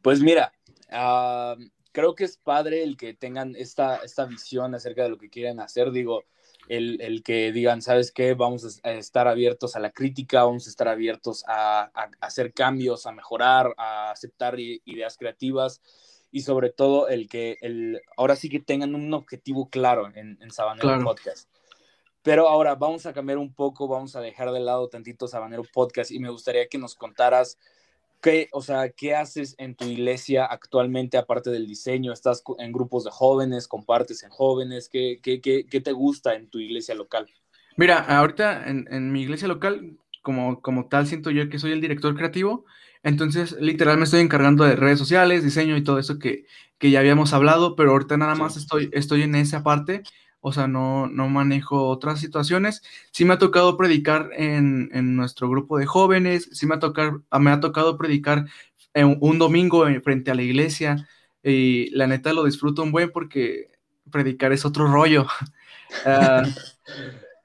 Pues mira, ah, creo que es padre el que tengan esta, esta visión acerca de lo que quieren hacer. Digo, el, que digan, ¿sabes qué? Vamos a estar abiertos a la crítica, vamos a estar abiertos a, hacer cambios, a mejorar, a aceptar ideas creativas y sobre todo el que el, ahora sí que tengan un objetivo claro en, en Sabanero Podcast. Pero ahora vamos a cambiar un poco, vamos a dejar de lado tantito Sabanero Podcast y me gustaría que nos contaras ¿Qué, o sea, ¿qué haces en tu iglesia actualmente aparte del diseño? ¿Estás en grupos de jóvenes? ¿Compartes en jóvenes? ¿Qué, qué, qué, te gusta en tu iglesia local? Mira, ahorita en, en, mi iglesia local, como, como tal, siento yo que soy el director creativo. Entonces, literal, me estoy encargando de redes sociales, diseño y todo eso que, que ya habíamos hablado, pero ahorita nada más estoy, estoy en esa parte o sea, no, no manejo otras situaciones. Sí me ha tocado predicar en, nuestro grupo de jóvenes, sí me ha, tocado, me ha tocado predicar en un domingo frente a la iglesia y la neta lo disfruto un buen porque predicar es otro rollo. Ah,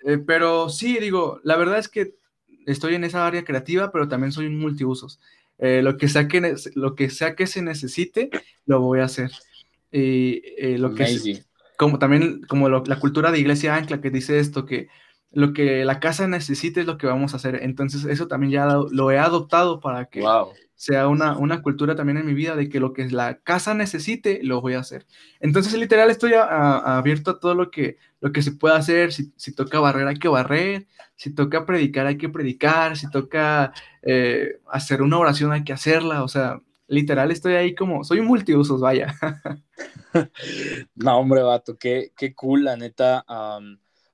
eh, pero sí, digo, la verdad es que estoy en esa área creativa, pero también soy un multiusos. Eh, lo, que sea que, lo que sea que se necesite, lo voy a hacer. Y eh, lo como también como la cultura de iglesia ancla que dice esto, que lo que la casa necesite es lo que vamos a hacer. Entonces eso también ya lo, he adoptado para que sea una, una, cultura también en mi vida de que lo que la casa necesite, lo voy a hacer. Entonces literal estoy abierto a todo lo que, lo que se pueda hacer. Si, si, toca barrer, hay que barrer. Si toca predicar, hay que predicar. Si toca eh, hacer una oración, hay que hacerla. O sea, literal estoy ahí como, soy multiusos, vaya. no, hombre, vato, qué, qué cool, la neta.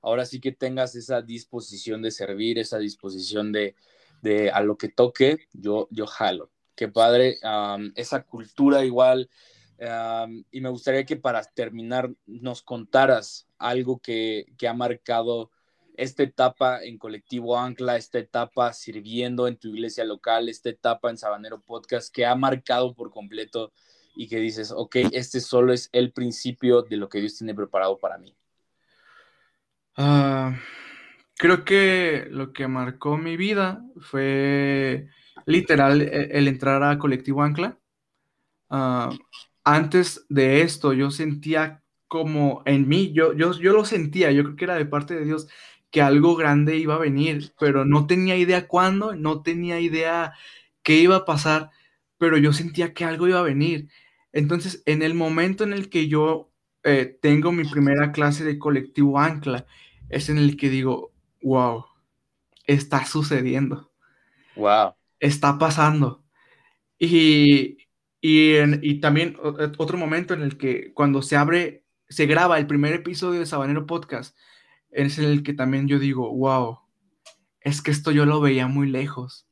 ahora sí que tengas esa disposición de servir, esa disposición de, de a lo que toque, yo, yo jalo. Qué padre, esa cultura igual y me gustaría que para terminar nos contaras algo que, que ha marcado esta etapa en Colectivo Ancla, esta etapa sirviendo en tu iglesia local, esta etapa en Sabanero Podcast que ha marcado por completo y que dices, ok, este solo es el principio de lo que Dios tiene preparado para mí? Ah, creo que lo que marcó mi vida fue literal e, el, entrar a Colectivo Ancla. Ah, antes de esto yo sentía como en mí, yo, yo, yo lo sentía, yo creo que era de parte de Dios, que algo grande iba a venir, pero no tenía idea cuándo, no tenía idea qué iba a pasar, pero yo sentía que algo iba a venir. Entonces, en el momento en el que yo eh, tengo mi primera clase de colectivo Ancla, es en el que digo, wow, está sucediendo. Wow. Está pasando. Y, y, y también otro momento en el que cuando se abre, se graba el primer episodio de Sabanero Podcast, es el que también yo digo, wow, es que esto yo lo veía muy lejos.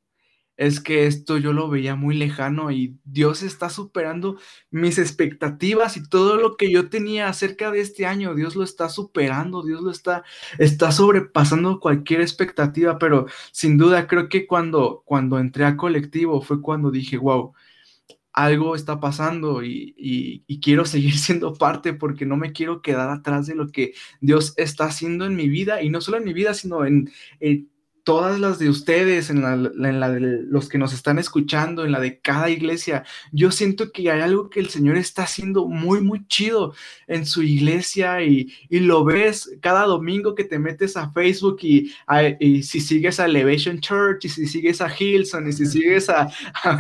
Es que esto yo lo veía muy lejano y Dios está superando mis expectativas y todo lo que yo tenía acerca de este año, Dios lo está superando, Dios lo está, está sobrepasando cualquier expectativa, pero sin duda creo que cuando, cuando entré a colectivo fue cuando dije, wow, algo está pasando y, quiero seguir siendo parte porque no me quiero quedar atrás de lo que Dios está haciendo en mi vida y no solo en mi vida, sino en, en todas las de ustedes, en la, de los que nos están escuchando, en la de cada iglesia, yo siento que hay algo que el Señor está haciendo muy, muy chido en su iglesia y, lo ves cada domingo que te metes a Facebook y, si sigues a Elevation Church y si sigues a Hillson y si sigues a,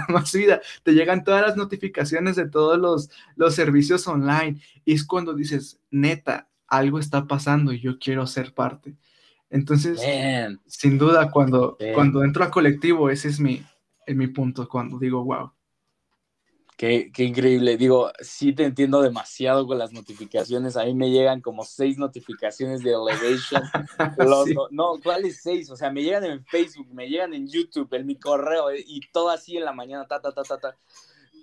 Más Vida, te llegan todas las notificaciones de todos los, los servicios online. Y es cuando dices, neta, algo está pasando y yo quiero ser parte. Entonces, sin duda, cuando, cuando entro a colectivo, ese es mi, mi punto, cuando digo, wow. Qué, qué, increíble. Digo, sí te entiendo demasiado con las notificaciones. A mí me llegan como seis notificaciones de Elevation. no, no, ¿cuáles seis? O sea, me llegan en Facebook, me llegan en YouTube, en mi correo y todo así en la mañana, ta, ta, ta, ta, ta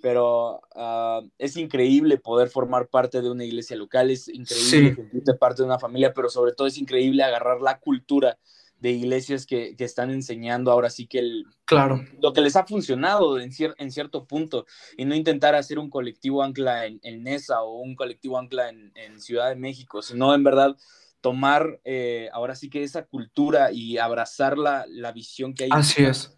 pero ah, es increíble poder formar parte de una iglesia local, es increíble sentirte parte de una familia, pero sobre todo es increíble agarrar la cultura de iglesias que, que están enseñando ahora sí que el, claro. lo que les ha funcionado en, en cierto punto y no intentar hacer un colectivo ancla en, en NESA o un colectivo ancla en, en, Ciudad de México, sino en verdad tomar eh, ahora sí que esa cultura y abrazar la, la visión que hay. Así es,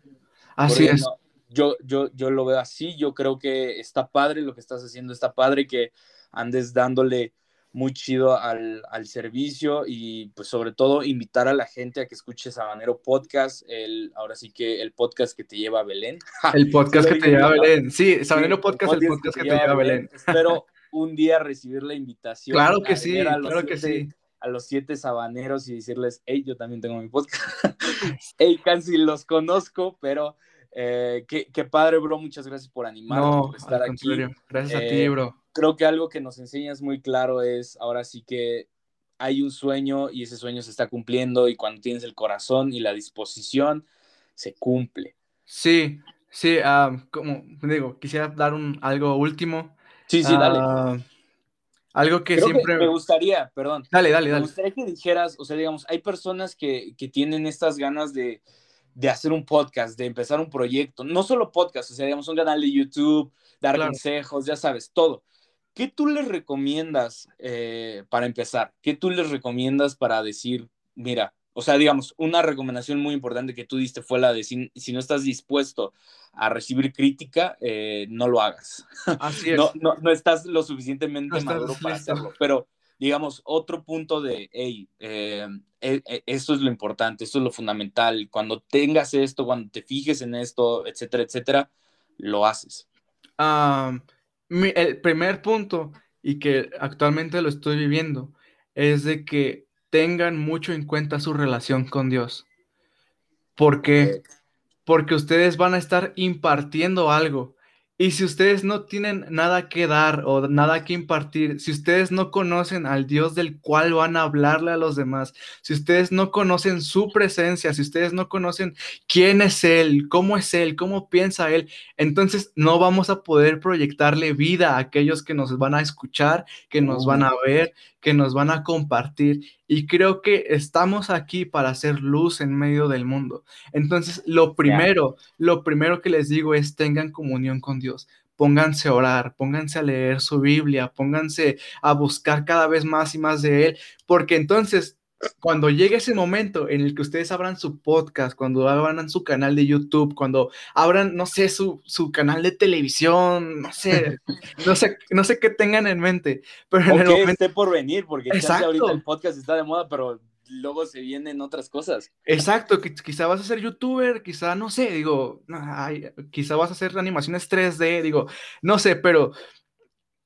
así es yo, yo, yo lo veo así, yo creo que está padre lo que estás haciendo, está padre que andes dándole muy chido al, servicio y pues sobre todo invitar a la gente a que escuche Sabanero Podcast, el, ahora sí que el podcast que te lleva a Belén. El podcast que te lleva a Belén, sí, Sabanero Podcast, el podcast, que, te lleva a Belén. Espero un día recibir la invitación. Claro que sí, claro que sí a los siete sabaneros y decirles, hey, yo también tengo mi podcast. hey, casi los conozco, pero eh, qué, padre, bro. Muchas gracias por animarnos, por estar aquí. Gracias a ti, eh, bro. Creo que algo que nos enseñas muy claro es ahora sí que hay un sueño y ese sueño se está cumpliendo y cuando tienes el corazón y la disposición, se cumple. Sí, sí, ah, como digo, quisiera dar un, algo último. Sí, sí, dale. Ah, algo que siempre... me gustaría, perdón. Dale, dale, dale. Me gustaría que dijeras, o sea, digamos, hay personas que, que tienen estas ganas de, de hacer un podcast, de empezar un proyecto, no solo podcast, o sea, digamos, un canal de YouTube, dar consejos, ya sabes, todo. ¿Qué tú les recomiendas eh, para empezar? ¿Qué tú les recomiendas para decir, mira, o sea, digamos, una recomendación muy importante que tú diste fue la de si, no estás dispuesto a recibir crítica, eh, no lo hagas. Así es. no, no, estás lo suficientemente maduro para hacerlo, pero digamos, otro punto de, hey, eh, e, e, esto es lo importante, esto es lo fundamental, cuando tengas esto, cuando te fijes en esto, etcétera, etcétera, lo haces. el primer punto, y que actualmente lo estoy viviendo, es de que tengan mucho en cuenta su relación con Dios. ¿Por qué? Porque ustedes van a estar impartiendo algo Y si ustedes no tienen nada que dar o nada que impartir, si ustedes no conocen al Dios del cual van a hablarle a los demás, si ustedes no conocen su presencia, si ustedes no conocen quién es Él, cómo es Él, cómo piensa Él, entonces no vamos a poder proyectarle vida a aquellos que nos van a escuchar, que nos van a ver, que nos van a compartir. Y creo que estamos aquí para hacer luz en medio del mundo. Entonces, lo primero, lo primero que les digo es tengan comunión con Dios. Pónganse a orar, pónganse a leer su Biblia, pónganse a buscar cada vez más y más de Él, porque entonces cuando llegue ese momento en el que ustedes abran su podcast, cuando abran su canal de YouTube, cuando abran, no sé, su, su canal de televisión, no sé, no sé, no sé qué tengan en mente, pero en el momento... esté por venir, porque ahorita el podcast está de moda, pero luego se vienen otras cosas. Exacto, quizá vas a ser youtuber, quizá, no sé, digo, quizá vas a hacer animaciones 3D, digo, no sé, pero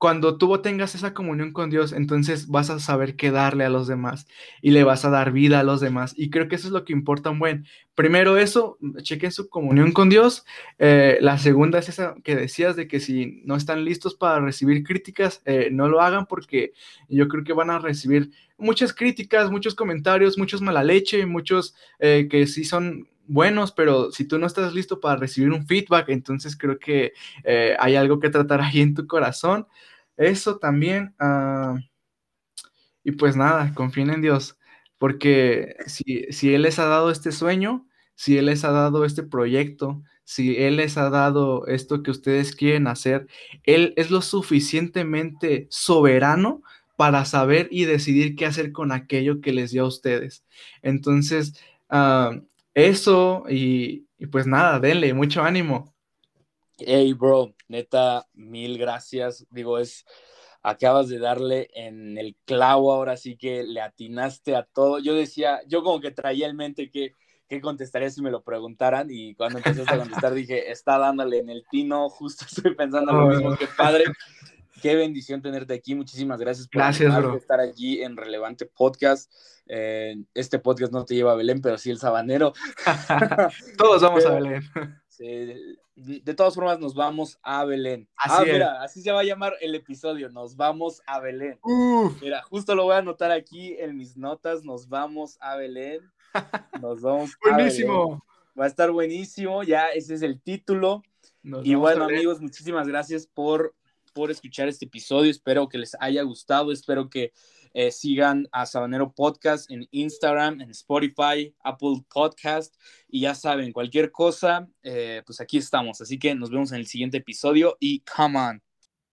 cuando tú tengas esa comunión con Dios, entonces vas a saber qué darle a los demás y le vas a dar vida a los demás. Y creo que eso es lo que importa un buen. Primero eso, chequen su comunión con Dios. Eh, la segunda es esa que decías de que si no están listos para recibir críticas, eh, no lo hagan porque yo creo que van a recibir muchas críticas, muchos comentarios, muchos mala leche, muchos eh, que sí son buenos, pero si tú no estás listo para recibir un feedback, entonces creo que hay algo que tratar ahí en tu corazón. Eso también. Ah, y pues nada, confíen en Dios, porque si, si Él les ha dado este sueño, si Él les ha dado este proyecto, si Él les ha dado esto que ustedes quieren hacer, Él es lo suficientemente soberano para saber y decidir qué hacer con aquello que les dio a ustedes. Entonces, ah, eso y, y, pues nada, denle mucho ánimo. Hey, bro, neta, mil gracias. Digo, es, acabas de darle en el clavo, ahora sí que le atinaste a todo. Yo decía, yo como que traía en mente que, qué contestaría si me lo preguntaran y cuando empezaste a contestar dije, está dándole en el pino, justo estoy pensando lo mismo, qué padre. Qué bendición tenerte aquí. Muchísimas gracias por estar allí en Relevante Podcast. Eh, este podcast no te lleva a Belén, pero sí el sabanero. Todos vamos a Belén. Sí, de todas formas, nos vamos a Belén. Así ah, mira, así se va a llamar el episodio. Nos vamos a Belén. Mira, justo lo voy a anotar aquí en mis notas. Nos vamos a Belén. Nos vamos buenísimo. Va a estar buenísimo. Ya ese es el título. y bueno, amigos, muchísimas gracias por, por escuchar este episodio. Espero que les haya gustado. Espero que eh, sigan a Sabanero Podcast en Instagram, en Spotify, Apple Podcast. Y ya saben, cualquier cosa, eh, pues aquí estamos. Así que nos vemos en el siguiente episodio y come on.